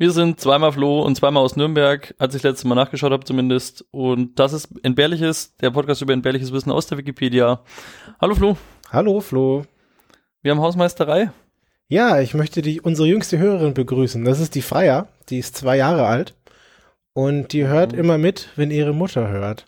Wir sind zweimal Flo und zweimal aus Nürnberg, als ich letztes Mal nachgeschaut habe zumindest. Und das ist Entbehrliches, der Podcast über entbehrliches Wissen aus der Wikipedia. Hallo Flo. Hallo Flo. Wir haben Hausmeisterei. Ja, ich möchte die, unsere jüngste Hörerin begrüßen. Das ist die Freier. Die ist zwei Jahre alt. Und die hört mhm. immer mit, wenn ihre Mutter hört.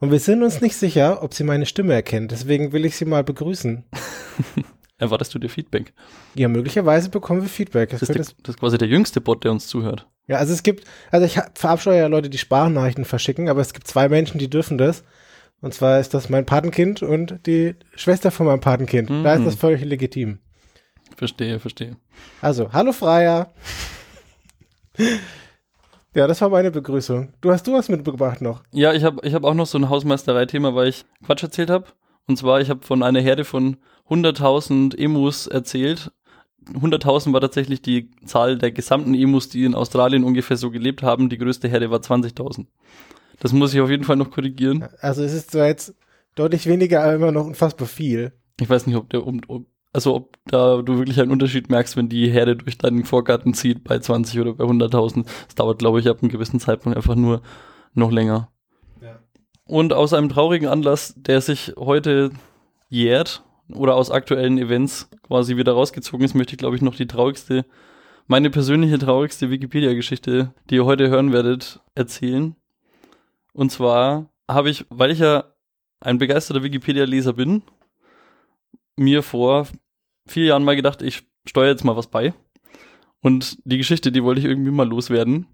Und wir sind uns nicht sicher, ob sie meine Stimme erkennt. Deswegen will ich sie mal begrüßen. Erwartest du dir Feedback? Ja, möglicherweise bekommen wir Feedback. Das, das, ist, die, das ist quasi der jüngste Bot, der uns zuhört. Ja, also es gibt, also ich verabscheue ja Leute, die Sprachnachrichten verschicken, aber es gibt zwei Menschen, die dürfen das. Und zwar ist das mein Patenkind und die Schwester von meinem Patenkind. Mhm. Da ist das völlig legitim. Verstehe, verstehe. Also, hallo Freier. ja, das war meine Begrüßung. Du hast du was mitgebracht noch? Ja, ich habe ich hab auch noch so ein Hausmeisterei-Thema, weil ich Quatsch erzählt habe. Und zwar, ich habe von einer Herde von 100.000 Emus erzählt. 100.000 war tatsächlich die Zahl der gesamten Emus, die in Australien ungefähr so gelebt haben. Die größte Herde war 20.000. Das muss ich auf jeden Fall noch korrigieren. Also es ist zwar jetzt deutlich weniger, aber immer noch unfassbar viel. Ich weiß nicht, ob der um, also ob da du wirklich einen Unterschied merkst, wenn die Herde durch deinen Vorgarten zieht bei 20 oder bei 100.000. Das dauert, glaube ich, ab einem gewissen Zeitpunkt einfach nur noch länger. Ja. Und aus einem traurigen Anlass, der sich heute jährt, oder aus aktuellen Events quasi wieder rausgezogen ist, möchte ich, glaube ich, noch die traurigste, meine persönliche traurigste Wikipedia-Geschichte, die ihr heute hören werdet, erzählen. Und zwar habe ich, weil ich ja ein begeisterter Wikipedia-Leser bin, mir vor vier Jahren mal gedacht, ich steuere jetzt mal was bei. Und die Geschichte, die wollte ich irgendwie mal loswerden.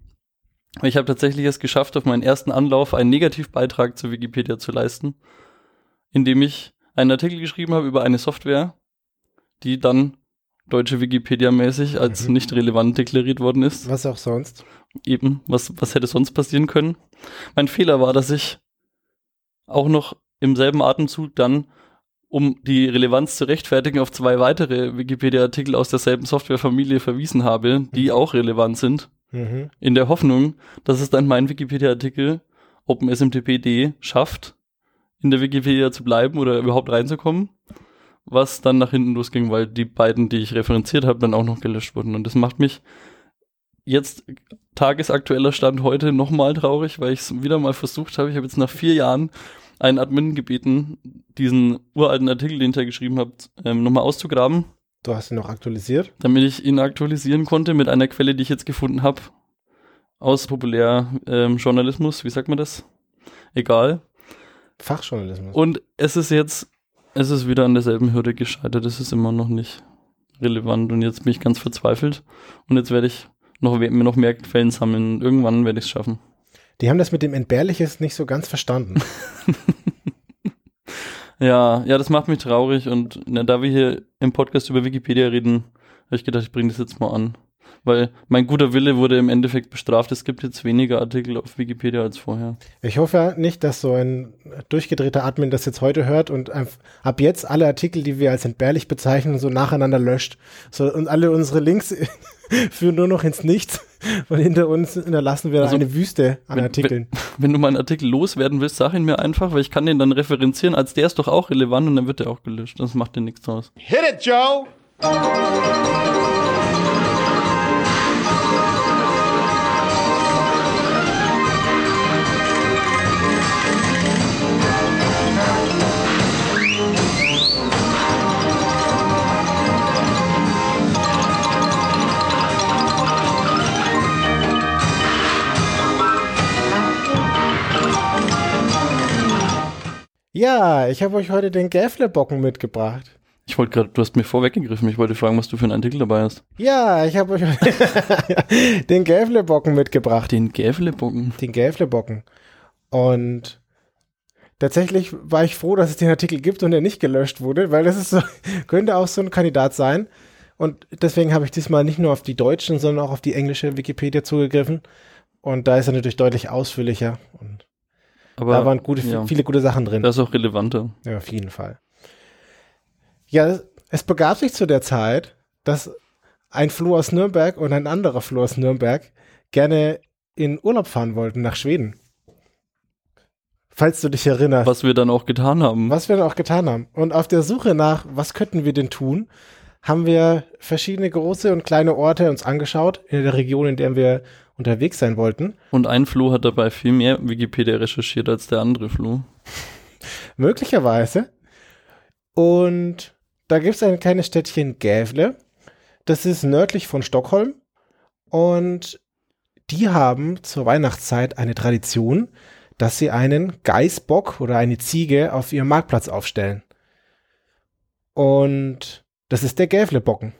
Ich habe tatsächlich es geschafft, auf meinen ersten Anlauf einen Negativbeitrag zur Wikipedia zu leisten, indem ich einen Artikel geschrieben habe über eine Software, die dann deutsche Wikipedia-mäßig als mhm. nicht relevant deklariert worden ist. Was auch sonst. Eben, was, was hätte sonst passieren können? Mein Fehler war, dass ich auch noch im selben Atemzug dann, um die Relevanz zu rechtfertigen, auf zwei weitere Wikipedia-Artikel aus derselben Softwarefamilie verwiesen habe, die mhm. auch relevant sind. Mhm. In der Hoffnung, dass es dann mein Wikipedia-Artikel OpenSMTPD schafft, in der Wikipedia zu bleiben oder überhaupt reinzukommen. Was dann nach hinten losging, weil die beiden, die ich referenziert habe, dann auch noch gelöscht wurden. Und das macht mich jetzt tagesaktueller Stand heute nochmal traurig, weil ich es wieder mal versucht habe. Ich habe jetzt nach vier Jahren einen Admin gebeten, diesen uralten Artikel, den ich da geschrieben habe, ähm, nochmal auszugraben. Du hast ihn noch aktualisiert? Damit ich ihn aktualisieren konnte mit einer Quelle, die ich jetzt gefunden habe. Aus Populärjournalismus, ähm, wie sagt man das? Egal. Fachjournalismus. Und es ist jetzt, es ist wieder an derselben Hürde gescheitert. Es ist immer noch nicht relevant und jetzt bin ich ganz verzweifelt. Und jetzt werde ich noch, mir noch mehr Quellen sammeln. Irgendwann werde ich es schaffen. Die haben das mit dem Entbehrliches nicht so ganz verstanden. ja, ja, das macht mich traurig und na, da wir hier im Podcast über Wikipedia reden, habe ich gedacht, ich bringe das jetzt mal an weil mein guter Wille wurde im Endeffekt bestraft. Es gibt jetzt weniger Artikel auf Wikipedia als vorher. Ich hoffe nicht, dass so ein durchgedrehter Admin das jetzt heute hört und ab jetzt alle Artikel, die wir als entbehrlich bezeichnen, so nacheinander löscht. So, und alle unsere Links führen nur noch ins Nichts und hinter uns hinterlassen wir also, eine Wüste an wenn, Artikeln. Wenn, wenn, du meinen Artikel loswerden willst, sag ihn mir einfach, weil ich kann den dann referenzieren, als der ist doch auch relevant und dann wird der auch gelöscht. Das macht dir nichts draus. Hit it, Joe! Ja, ich habe euch heute den Gäflebocken mitgebracht. Ich wollte gerade, du hast mir vorweggegriffen. Ich wollte fragen, was du für einen Artikel dabei hast. Ja, ich habe euch den Gäflebocken mitgebracht. Den Gäflebocken? Den Gäflebocken. Und tatsächlich war ich froh, dass es den Artikel gibt und er nicht gelöscht wurde, weil das ist so, könnte auch so ein Kandidat sein. Und deswegen habe ich diesmal nicht nur auf die deutschen, sondern auch auf die englische Wikipedia zugegriffen. Und da ist er natürlich deutlich ausführlicher. Und aber, da waren gute, ja. viele gute Sachen drin. Das ist auch relevanter. Ja, auf jeden Fall. Ja, es begab sich zu der Zeit, dass ein Floh aus Nürnberg und ein anderer Floh aus Nürnberg gerne in Urlaub fahren wollten nach Schweden. Falls du dich erinnerst. Was wir dann auch getan haben. Was wir dann auch getan haben. Und auf der Suche nach, was könnten wir denn tun, haben wir verschiedene große und kleine Orte uns angeschaut in der Region, in der wir unterwegs sein wollten. Und ein Flo hat dabei viel mehr Wikipedia recherchiert als der andere Flo. Möglicherweise. Und da gibt es ein kleines Städtchen Gävle. Das ist nördlich von Stockholm. Und die haben zur Weihnachtszeit eine Tradition, dass sie einen Geißbock oder eine Ziege auf ihrem Marktplatz aufstellen. Und das ist der Gävlebocken.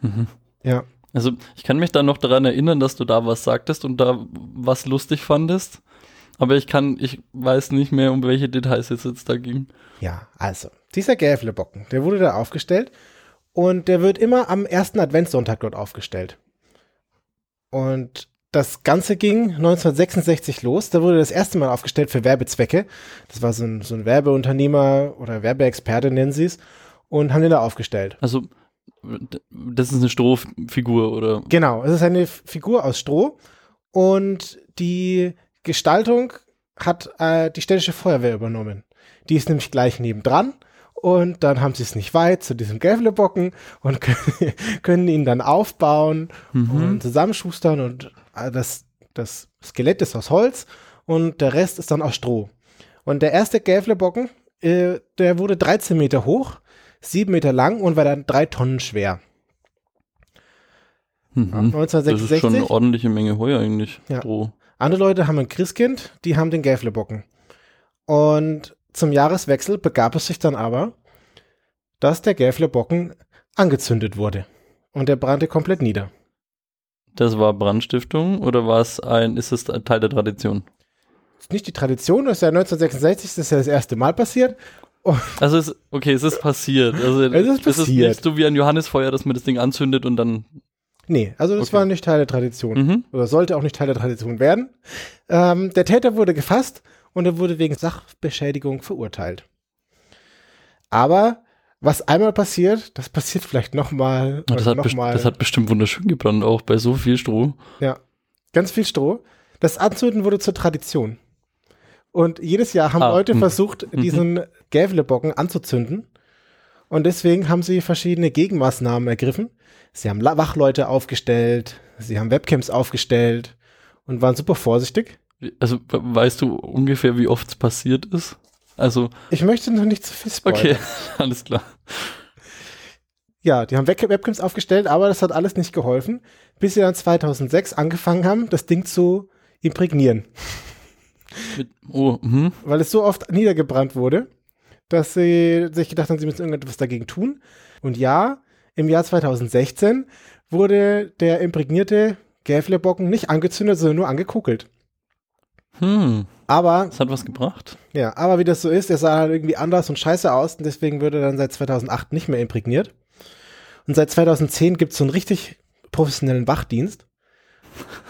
Mhm. Ja. Also ich kann mich da noch daran erinnern, dass du da was sagtest und da was lustig fandest. Aber ich kann, ich weiß nicht mehr, um welche Details es jetzt da ging. Ja, also, dieser Gävlebocken, der wurde da aufgestellt und der wird immer am ersten Adventssonntag dort aufgestellt. Und das Ganze ging 1966 los. Da wurde das erste Mal aufgestellt für Werbezwecke. Das war so ein, so ein Werbeunternehmer oder Werbeexperte, nennen sie es, und haben den da aufgestellt. Also, das ist eine Strohfigur, oder? Genau, es ist eine Figur aus Stroh und die Gestaltung hat äh, die städtische Feuerwehr übernommen. Die ist nämlich gleich nebendran und dann haben sie es nicht weit zu diesem Gävlebocken und können, können ihn dann aufbauen Mhm. und zusammenschustern und äh, das, das Skelett ist aus Holz und der Rest ist dann aus Stroh. Und der erste Gävlebocken, äh, der wurde 13 Meter hoch, 7 Meter lang und war dann drei Tonnen schwer. Mhm. Das ist 1966. schon eine ordentliche Menge Heu eigentlich. Ja. Stroh. Andere Leute haben ein Christkind, die haben den Gävlebocken. Und zum Jahreswechsel begab es sich dann aber, dass der Gävlebocken angezündet wurde. Und der brannte komplett nieder. Das war Brandstiftung oder war es ein, ist es ein Teil der Tradition? Ist nicht die Tradition, das ist ja 1966, das ist ja das erste Mal passiert. Also es, okay, es ist passiert. Also Es ist Es ist passiert. nicht so wie ein Johannisfeuer, dass man das Ding anzündet und dann. Nee, also das Okay. war nicht Teil der Tradition. Mhm. Oder sollte auch nicht Teil der Tradition werden. Ähm, der Täter wurde gefasst und er wurde wegen Sachbeschädigung verurteilt. Aber was einmal passiert, das passiert vielleicht nochmal das, hat nochmal. das hat bestimmt wunderschön gebrannt, auch bei so viel Stroh. Ja, ganz viel Stroh. Das Anzünden wurde zur Tradition. Und jedes Jahr haben Ah, Leute mhm. versucht, diesen Gävlebocken anzuzünden. Und deswegen haben sie verschiedene Gegenmaßnahmen ergriffen. Sie haben Wachleute aufgestellt, sie haben Webcams aufgestellt und waren super vorsichtig. Also we- weißt du ungefähr, wie oft es passiert ist? Also, Ich möchte noch nicht zu viel spoilern. okay, alles klar. Ja, die haben Web Webcams aufgestellt, aber das hat alles nicht geholfen, bis sie dann 2006 angefangen haben, das Ding zu imprägnieren. Mit, oh, mhm. weil es so oft niedergebrannt wurde, dass sie sich gedacht haben, sie müssen irgendetwas dagegen tun. Und ja, im Jahr 2016 wurde der imprägnierte Gävlebocken nicht angezündet, sondern nur angekokelt. Hm, Aber, das hat was gebracht. ja, aber wie das so ist, der sah halt irgendwie anders und scheiße aus und deswegen wurde er dann seit 2008 nicht mehr imprägniert. Und seit 2010 gibt es so einen richtig professionellen Wachdienst.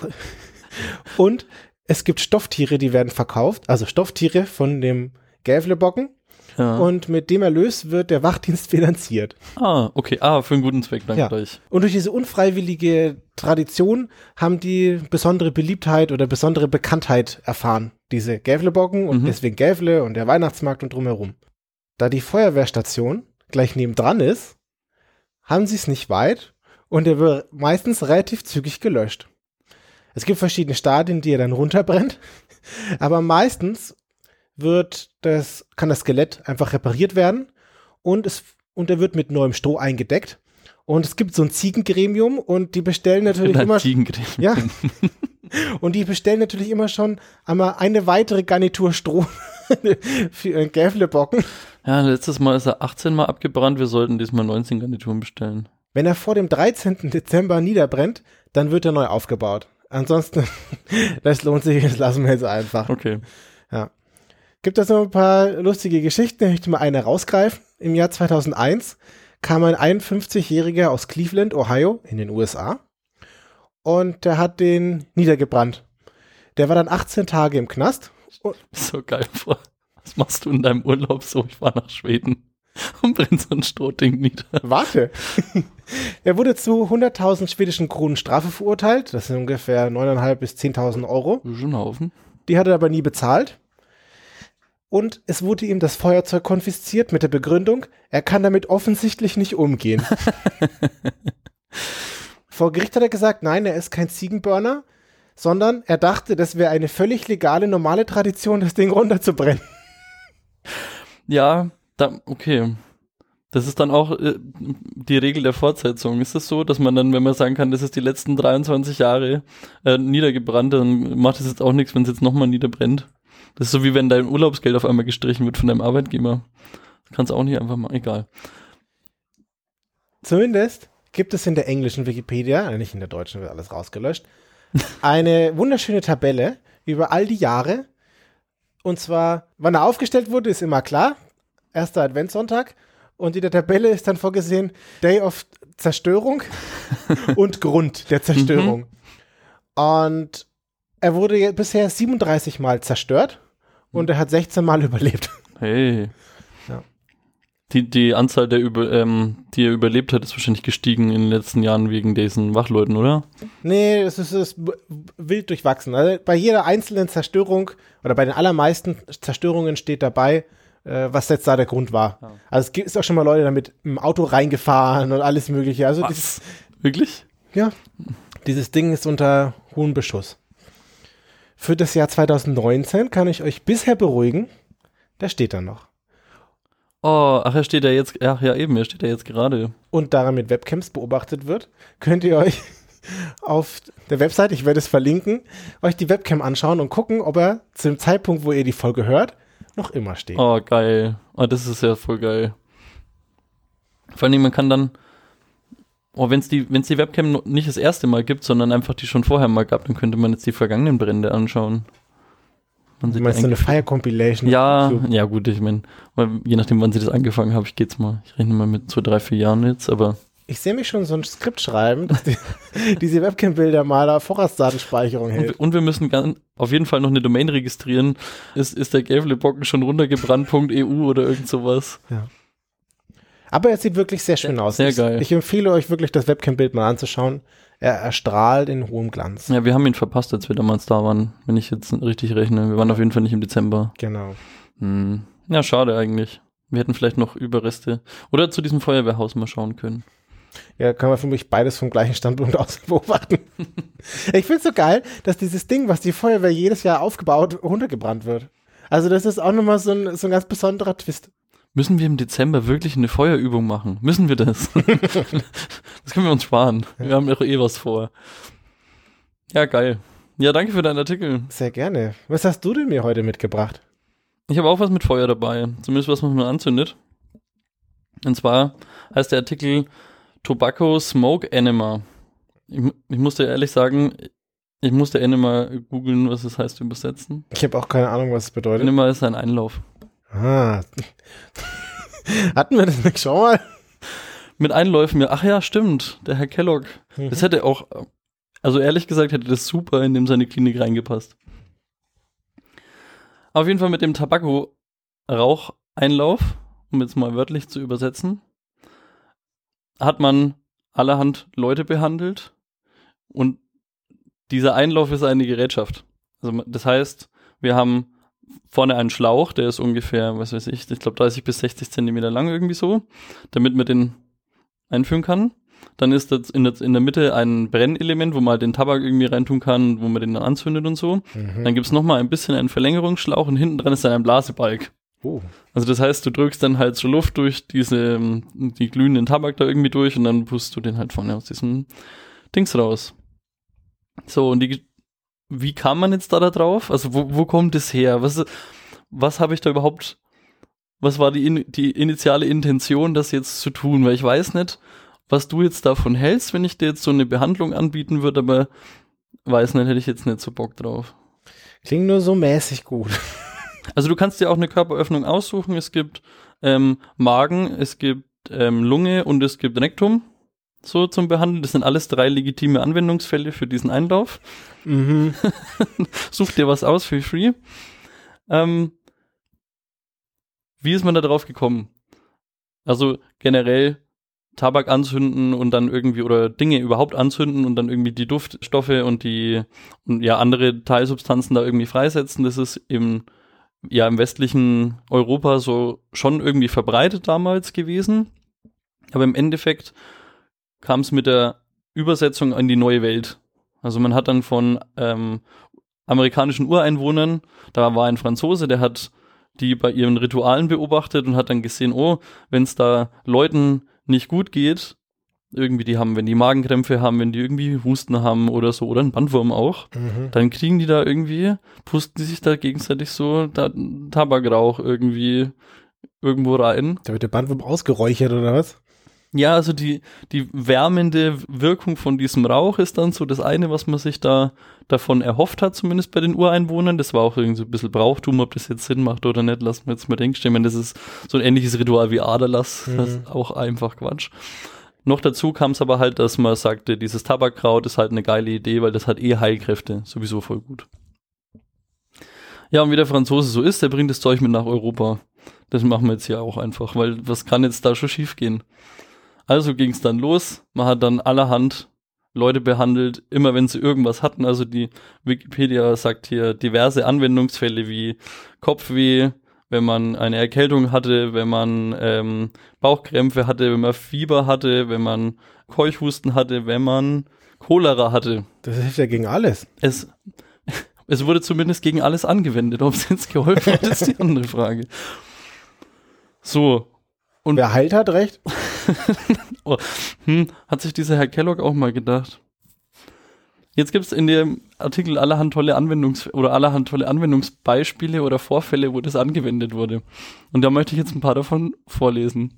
und es gibt Stofftiere, die werden verkauft, also Stofftiere von dem Gävlebocken. Ja. Und mit dem Erlös wird der Wachdienst finanziert. ah, okay. Ah, für einen guten Zweck, danke Ja. euch. Und durch diese unfreiwillige Tradition haben die besondere Beliebtheit oder besondere Bekanntheit erfahren. Diese Gävlebocken und Mhm. deswegen Gävle und der Weihnachtsmarkt und drumherum. Da die Feuerwehrstation gleich nebendran ist, haben sie es nicht weit und er wird meistens relativ zügig gelöscht. Es gibt verschiedene Stadien, die er dann runterbrennt, aber meistens wird das, kann das Skelett einfach repariert werden und es, und er wird mit neuem Stroh eingedeckt. Und es gibt so ein Ziegengremium und die bestellen natürlich immer, Ziegencreme. ja, und die bestellen natürlich immer schon einmal eine weitere Garnitur Stroh für ihren Gävlebocken. Ja, letztes Mal ist er 18 Mal abgebrannt. Wir sollten diesmal 19 Garnituren bestellen. Wenn er vor dem 13. Dezember niederbrennt, dann wird er neu aufgebaut. Ansonsten, das lohnt sich, das lassen wir jetzt einfach. Okay. Gibt es noch ein paar lustige Geschichten? Ich möchte mal eine rausgreifen. Im Jahr 2001 kam ein 51-Jähriger aus Cleveland, Ohio, in den USA. Und der hat den niedergebrannt. Der war dann 18 Tage im Knast. So geil vor. Was machst du in deinem Urlaub so? Ich war nach Schweden und brenn so ein Strohding nieder. Warte. er wurde zu 100.000 schwedischen Kronen Strafe verurteilt. Das sind ungefähr 9.500 bis 10.000 Euro. Schon ein Haufen. Die hat er aber nie bezahlt. und es wurde ihm das Feuerzeug konfisziert mit der Begründung, er kann damit offensichtlich nicht umgehen. Vor Gericht hat er gesagt, nein, er ist kein Ziegenburner, sondern er dachte, das wäre eine völlig legale, normale Tradition, das Ding runterzubrennen. Ja, da, okay. Das ist dann auch äh, die Regel der Fortsetzung. Ist es das so, dass man dann, wenn man sagen kann, das ist die letzten 23 Jahre äh, niedergebrannt, dann macht es jetzt auch nichts, wenn es jetzt nochmal niederbrennt? Das ist so wie wenn dein Urlaubsgeld auf einmal gestrichen wird von deinem Arbeitgeber. Kannst auch nicht einfach mal, egal. Zumindest gibt es in der englischen Wikipedia, äh, nicht in der deutschen, wird alles rausgelöscht, eine wunderschöne Tabelle über all die Jahre. Und zwar, wann er aufgestellt wurde, ist immer klar. Erster Adventssonntag. Und in der Tabelle ist dann vorgesehen Day of Zerstörung und Grund der Zerstörung. Mhm. Und er wurde bisher 37 Mal zerstört und er hat 16 Mal überlebt. Hey. Ja. Die, die Anzahl der, über, ähm, die er überlebt hat, ist wahrscheinlich gestiegen in den letzten Jahren wegen diesen Wachleuten, oder? Nee, es ist, ist wild durchwachsen. Also bei jeder einzelnen Zerstörung oder bei den allermeisten Zerstörungen steht dabei, äh, was jetzt da der Grund war. Ja. Also es ist auch schon mal Leute damit im Auto reingefahren und alles mögliche. Also was? Dieses, Wirklich? Ja. Dieses Ding ist unter hohem Beschuss. Für das Jahr 2019 kann ich euch bisher beruhigen, der steht da noch. Oh, ach, er steht ja jetzt, ach ja eben, er steht ja jetzt gerade. Und daran mit Webcams beobachtet wird, könnt ihr euch auf der Website, ich werde es verlinken, euch die Webcam anschauen und gucken, ob er zum Zeitpunkt, wo ihr die Folge hört, noch immer steht. Oh, geil. Oh, das ist ja voll geil. Vor allem, man kann dann, Oh, wenn es die, wenn's die Webcam nicht das erste Mal gibt, sondern einfach die schon vorher mal gab, dann könnte man jetzt die vergangenen Brände anschauen. Man du meinst so eine Fire Compilation? Ja, ja gut, ich meine, je nachdem, wann sie das angefangen haben, ich geht's mal, ich rechne mal mit so drei, vier Jahren jetzt, aber. Ich sehe mich schon so ein Skript schreiben, dass die, diese Webcam-Bilder mal auf Vorratsdatenspeicherung hält. Und, wir müssen ganz, auf jeden Fall noch eine Domain registrieren. Ist, ist der Gävle-Bocken schon runtergebrannt.eu oder irgend sowas? Ja. Aber er sieht wirklich sehr schön aus. Sehr geil. Ich empfehle euch wirklich, das Webcam-Bild mal anzuschauen. Er erstrahlt in hohem Glanz. Ja, wir haben ihn verpasst, als wir damals da waren, wenn ich jetzt richtig rechne. Wir waren auf jeden Fall nicht im Dezember. Genau. Hm. Ja, schade eigentlich. Wir hätten vielleicht noch Überreste oder zu diesem Feuerwehrhaus mal schauen können. Ja, kann man für mich beides vom gleichen Standpunkt aus beobachten. ich finde es so geil, dass dieses Ding, was die Feuerwehr jedes Jahr aufgebaut, runtergebrannt wird. Also das ist auch nochmal so ein, so ein ganz besonderer Twist. Müssen wir im Dezember wirklich eine Feuerübung machen? Müssen wir das? das können wir uns sparen. Wir haben doch eh was vor. Ja, geil. Ja, danke für deinen Artikel. Sehr gerne. Was hast du denn mir heute mitgebracht? Ich habe auch was mit Feuer dabei. Zumindest was, was man anzündet. Und zwar heißt der Artikel Tobacco Smoke Enema. Ich, ich musste ehrlich sagen, ich musste Enema googeln, was das heißt übersetzen. Ich habe auch keine Ahnung, was es bedeutet. Enema ist ein Einlauf. Ah. Hatten wir das nicht schon mal? Mit Einläufen, ja. Ach ja, stimmt. Der Herr Kellogg. Mhm. Das hätte auch, also ehrlich gesagt, hätte das super in dem seine Klinik reingepasst. Auf jeden Fall mit dem Tabakko-Raucheinlauf, um jetzt mal wörtlich zu übersetzen, hat man allerhand Leute behandelt und dieser Einlauf ist eine Gerätschaft. Also das heißt, wir haben vorne einen Schlauch, der ist ungefähr, was weiß ich, ich glaube 30 bis 60 Zentimeter lang irgendwie so, damit man den einführen kann. Dann ist das in der, in der Mitte ein Brennelement, wo man halt den Tabak irgendwie reintun kann, wo man den dann anzündet und so. Mhm. Dann gibt's noch mal ein bisschen einen Verlängerungsschlauch und hinten dran ist dann ein Blasebalg. Oh. Also das heißt, du drückst dann halt so Luft durch diese, die glühenden Tabak da irgendwie durch und dann pustest du den halt vorne aus diesem Dings raus. So, und die wie kam man jetzt da, da drauf? Also wo, wo kommt es her? Was, was habe ich da überhaupt, was war die, die initiale Intention, das jetzt zu tun? Weil ich weiß nicht, was du jetzt davon hältst, wenn ich dir jetzt so eine Behandlung anbieten würde, aber weiß nicht, hätte ich jetzt nicht so Bock drauf. Klingt nur so mäßig gut. Also du kannst dir auch eine Körperöffnung aussuchen. Es gibt ähm, Magen, es gibt ähm, Lunge und es gibt Rektum so zum Behandeln. Das sind alles drei legitime Anwendungsfälle für diesen Einlauf. Mhm. Such dir was aus für free. Ähm, wie ist man da drauf gekommen? Also generell Tabak anzünden und dann irgendwie oder Dinge überhaupt anzünden und dann irgendwie die Duftstoffe und die und ja andere Teilsubstanzen da irgendwie freisetzen. Das ist eben ja im westlichen Europa so schon irgendwie verbreitet damals gewesen. Aber im Endeffekt kam es mit der Übersetzung in die neue Welt. Also man hat dann von ähm, amerikanischen Ureinwohnern, da war ein Franzose, der hat die bei ihren Ritualen beobachtet und hat dann gesehen, oh, wenn es da Leuten nicht gut geht, irgendwie die haben, wenn die Magenkrämpfe haben, wenn die irgendwie Husten haben oder so, oder ein Bandwurm auch, mhm. dann kriegen die da irgendwie, pusten die sich da gegenseitig so da, Tabakrauch irgendwie irgendwo rein. Da wird der Bandwurm ausgeräuchert oder was? Ja, also die, die wärmende Wirkung von diesem Rauch ist dann so das eine, was man sich da davon erhofft hat, zumindest bei den Ureinwohnern. Das war auch irgendwie so ein bisschen Brauchtum, ob das jetzt Sinn macht oder nicht, lassen wir jetzt mal denken. Ich meine, das ist so ein ähnliches Ritual wie Aderlass, mhm. das ist auch einfach Quatsch. Noch dazu kam es aber halt, dass man sagte, dieses Tabakkraut ist halt eine geile Idee, weil das hat eh Heilkräfte, sowieso voll gut. Ja, und wie der Franzose so ist, der bringt das Zeug mit nach Europa. Das machen wir jetzt hier auch einfach, weil was kann jetzt da schon schief gehen? Also ging es dann los. Man hat dann allerhand Leute behandelt, immer wenn sie irgendwas hatten. Also die Wikipedia sagt hier diverse Anwendungsfälle wie Kopfweh, wenn man eine Erkältung hatte, wenn man ähm, Bauchkrämpfe hatte, wenn man Fieber hatte, wenn man Keuchhusten hatte, wenn man Cholera hatte. Das hilft ja gegen alles. Es, es wurde zumindest gegen alles angewendet. Ob es jetzt geholfen hat, ist die andere Frage. So. Und Wer heilt, hat recht. oh, hm, hat sich dieser Herr Kellogg auch mal gedacht. Jetzt gibt es in dem Artikel allerhand tolle Anwendungs- oder allerhand tolle Anwendungsbeispiele oder Vorfälle, wo das angewendet wurde. Und da möchte ich jetzt ein paar davon vorlesen.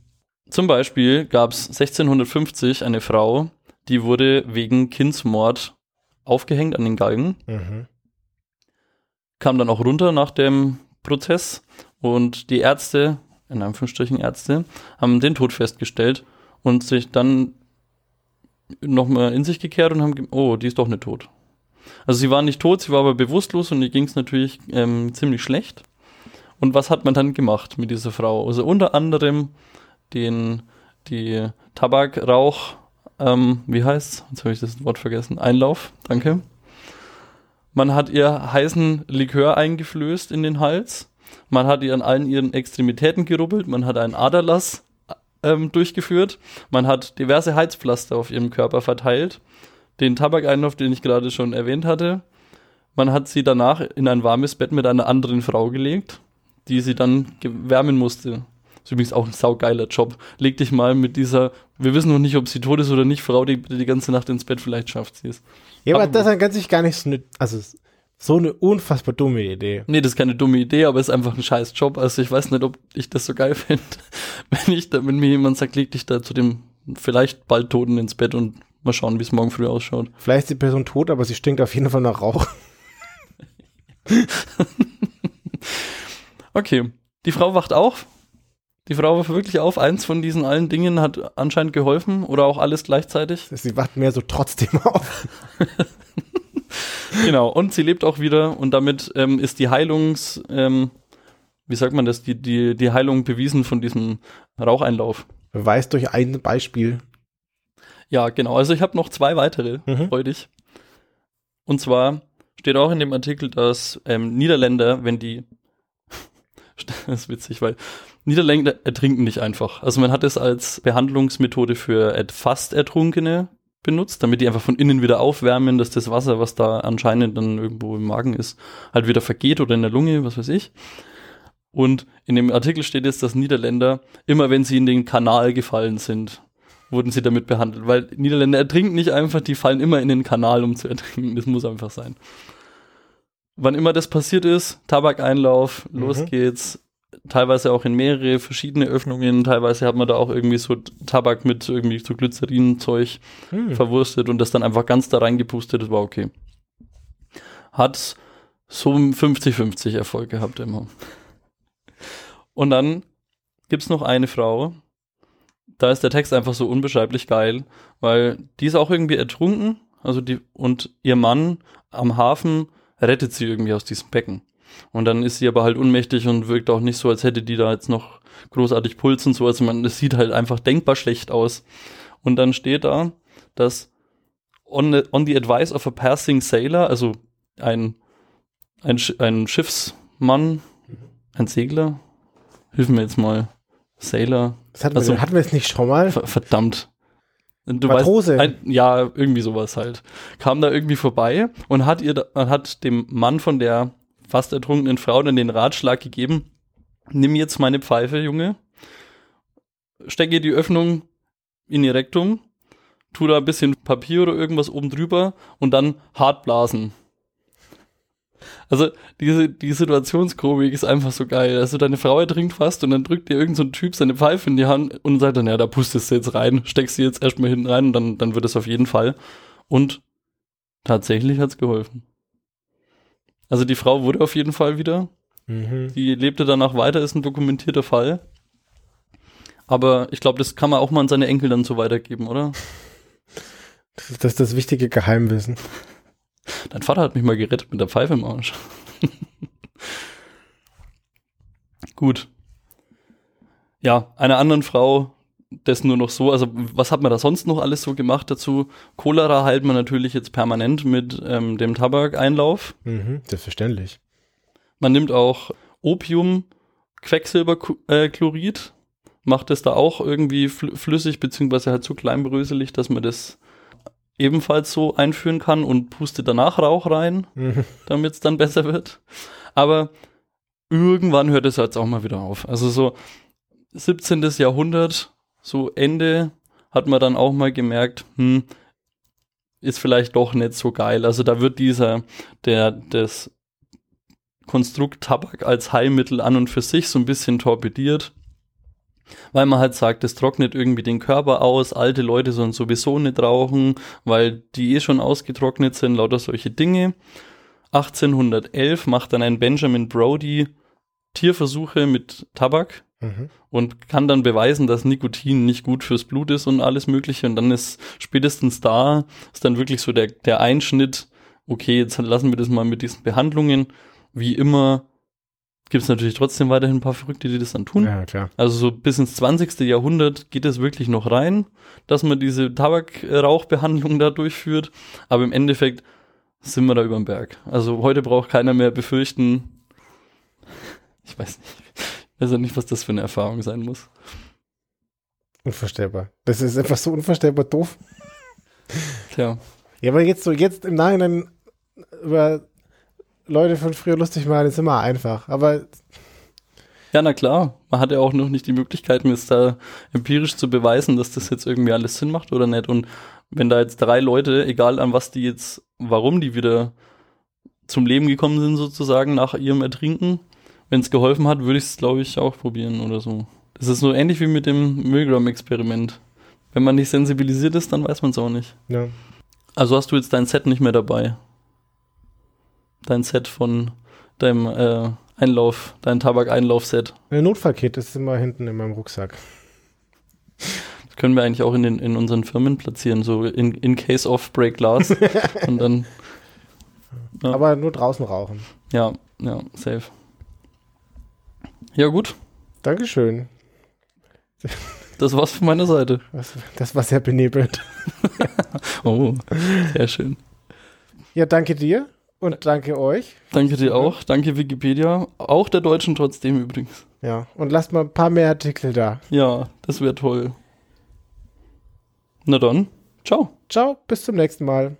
Zum Beispiel gab es 1650 eine Frau, die wurde wegen Kindsmord aufgehängt an den Galgen. Mhm. Kam dann auch runter nach dem Prozess und die Ärzte, in Anführungsstrichen Ärzte, haben den Tod festgestellt und sich dann nochmal in sich gekehrt und haben, oh, die ist doch nicht tot. Also sie war nicht tot, sie war aber bewusstlos und ihr ging es natürlich ähm, ziemlich schlecht. Und was hat man dann gemacht mit dieser Frau? Also unter anderem den, die Tabakrauch, ähm, wie heißt's? Jetzt habe ich das Wort vergessen. Einlauf, danke. Man hat ihr heißen Likör eingeflößt in den Hals. Man hat ihr an allen ihren Extremitäten gerubbelt. Man hat einen Aderlass ähm, durchgeführt. Man hat diverse Heizpflaster auf ihrem Körper verteilt. Den Tabakeinlauf, den ich gerade schon erwähnt hatte. Man hat sie danach in ein warmes Bett mit einer anderen Frau gelegt, die sie dann wärmen musste. Das ist übrigens auch ein saugeiler Job. Leg dich mal mit dieser, wir wissen noch nicht, ob sie tot ist oder nicht, Frau, die die ganze Nacht ins Bett, vielleicht schafft sie es. Ja, aber, aber das ist ganz sich gar nicht, also so eine unfassbar dumme Idee. Nee, das ist keine dumme Idee, aber es ist einfach ein scheiß Job. Also ich weiß nicht, ob ich das so geil finde, wenn ich da, wenn mir jemand sagt, leg dich da zu dem vielleicht bald Toten ins Bett und mal schauen, wie es morgen früh ausschaut. Vielleicht ist die Person tot, aber sie stinkt auf jeden Fall nach Rauch. okay. Die Frau wacht auf. Die Frau wacht wirklich auf. Eins von diesen allen Dingen hat anscheinend geholfen oder auch alles gleichzeitig. Sie wacht mehr so trotzdem auf. genau, und sie lebt auch wieder und damit ähm, ist die Heilungs, ähm, wie sagt man das, die, die, die Heilung bewiesen von diesem Raucheinlauf. Beweist durch ein Beispiel. Ja, genau. Also ich habe noch zwei weitere, mhm. freudig. Und zwar steht auch in dem Artikel, dass ähm, Niederländer, wenn die das ist witzig, weil Niederländer ertrinken nicht einfach. Also man hat es als Behandlungsmethode für fast Ertrunkene benutzt, damit die einfach von innen wieder aufwärmen, dass das Wasser, was da anscheinend dann irgendwo im Magen ist, halt wieder vergeht oder in der Lunge, was weiß ich. Und in dem Artikel steht jetzt, dass Niederländer, immer wenn sie in den Kanal gefallen sind, wurden sie damit behandelt. Weil Niederländer ertrinken nicht einfach, die fallen immer in den Kanal, um zu ertrinken. Das muss einfach sein. Wann immer das passiert ist, Tabakeinlauf, los mhm. geht's, teilweise auch in mehrere verschiedene Öffnungen. Teilweise hat man da auch irgendwie so Tabak mit irgendwie so Glycerinzeug hm. verwurstet und das dann einfach ganz da reingepustet. Das war okay. Hat so 50-50 Erfolg gehabt immer. Und dann gibt's noch eine Frau. Da ist der Text einfach so unbeschreiblich geil, weil die ist auch irgendwie ertrunken. Also die, und ihr Mann am Hafen rettet sie irgendwie aus diesem Becken. Und dann ist sie aber halt unmächtig und wirkt auch nicht so, als hätte die da jetzt noch großartig Puls und so. Also man, es sieht halt einfach denkbar schlecht aus. Und dann steht da, dass on the, on the advice of a passing sailor, also ein, ein, ein Schiffsmann, Ein Segler? Hilf mir jetzt mal. Sailor. Das hatten, also, wir, hatten wir es nicht schon mal? Verdammt. Du Matrose. Weißt, ein, ja, irgendwie sowas halt. Kam da irgendwie vorbei und hat ihr, hat dem Mann von der fast ertrunkenen Frau dann den Ratschlag gegeben, nimm jetzt meine Pfeife, Junge, steck ihr die Öffnung in ihr Rektum, tu da ein bisschen Papier oder irgendwas oben drüber und dann hart blasen. Also diese die Situationskomik ist einfach so geil. Also deine Frau ertrinkt fast und dann drückt dir irgendein so Typ seine Pfeife in die Hand und sagt dann, ja, da pustest du jetzt rein, steckst sie jetzt erstmal hinten rein und dann, dann wird es auf jeden Fall. Und tatsächlich hat's geholfen. Also die Frau wurde auf jeden Fall wieder. Mhm. Die lebte danach weiter, ist ein dokumentierter Fall. Aber ich glaube, das kann man auch mal an seine Enkel dann so weitergeben, oder? Das ist das, das wichtige Geheimwissen. Dein Vater hat mich mal gerettet mit der Pfeife im Arsch. Gut. Ja, einer anderen Frau, das nur noch so, also was hat man da sonst noch alles so gemacht dazu? Cholera heilt man natürlich jetzt permanent mit ähm, dem Tabakeinlauf. Mhm, selbstverständlich. Man nimmt auch Opium, Quecksilberchlorid, äh, macht es da auch irgendwie flüssig, beziehungsweise halt so kleinbröselig, dass man das ebenfalls so einführen kann und puste danach Rauch rein, mhm. damit es dann besser wird. Aber irgendwann hört es jetzt auch mal wieder auf. Also so 17. Jahrhundert, so Ende, hat man dann auch mal gemerkt, hm, ist vielleicht doch nicht so geil. Also da wird dieser, der, das Konstrukt Tabak als Heilmittel an und für sich so ein bisschen torpediert weil man halt sagt, das trocknet irgendwie den Körper aus, alte Leute sollen sowieso nicht rauchen, weil die eh schon ausgetrocknet sind, lauter solche Dinge. 1811 macht dann ein Benjamin Brody Tierversuche mit Tabak mhm. und kann dann beweisen, dass Nikotin nicht gut fürs Blut ist und alles Mögliche. Und dann ist spätestens da, ist dann wirklich so der, der Einschnitt, okay, jetzt lassen wir das mal mit diesen Behandlungen. Wie immer gibt es natürlich trotzdem weiterhin ein paar Verrückte, die das dann tun. Ja, klar. Also so bis ins 20. Jahrhundert geht es wirklich noch rein, dass man diese Tabakrauchbehandlung da durchführt. Aber im Endeffekt sind wir da über dem Berg. Also heute braucht keiner mehr befürchten. Ich weiß nicht. Ich weiß ja nicht, was das für eine Erfahrung sein muss. Unvorstellbar. Das ist einfach so unvorstellbar doof. Tja. Ja, aber jetzt so, jetzt im Nachhinein über Leute von früher lustig machen, ist immer einfach. Aber. Ja, na klar. Man hat ja auch noch nicht die Möglichkeit, mir es da empirisch zu beweisen, dass das jetzt irgendwie alles Sinn macht oder nicht. Und wenn da jetzt drei Leute, egal an was die jetzt, warum die wieder zum Leben gekommen sind, sozusagen nach ihrem Ertrinken, wenn es geholfen hat, würde ich es, glaube ich, auch probieren oder so. Das ist so ähnlich wie mit dem Milgram-Experiment. Wenn man nicht sensibilisiert ist, dann weiß man es auch nicht. Ja. Also hast du jetzt dein Set nicht mehr dabei dein Set von deinem äh, Einlauf, dein Tabak-Einlauf-Set. Ein Notfallkit ist immer hinten in meinem Rucksack. Das können wir eigentlich auch in, den, in unseren Firmen platzieren, so in, in case of break glass. und dann. Ja. Aber nur draußen rauchen. Ja, ja, safe. Ja, gut. Dankeschön. Das war's von meiner Seite. Das war sehr benebelt. oh, sehr schön. Ja, danke dir. Und danke euch. Danke dir auch. Danke Wikipedia. Auch der Deutschen trotzdem übrigens. Ja, und lasst mal ein paar mehr Artikel da. Ja, das wäre toll. Na dann, ciao. Ciao, bis zum nächsten Mal.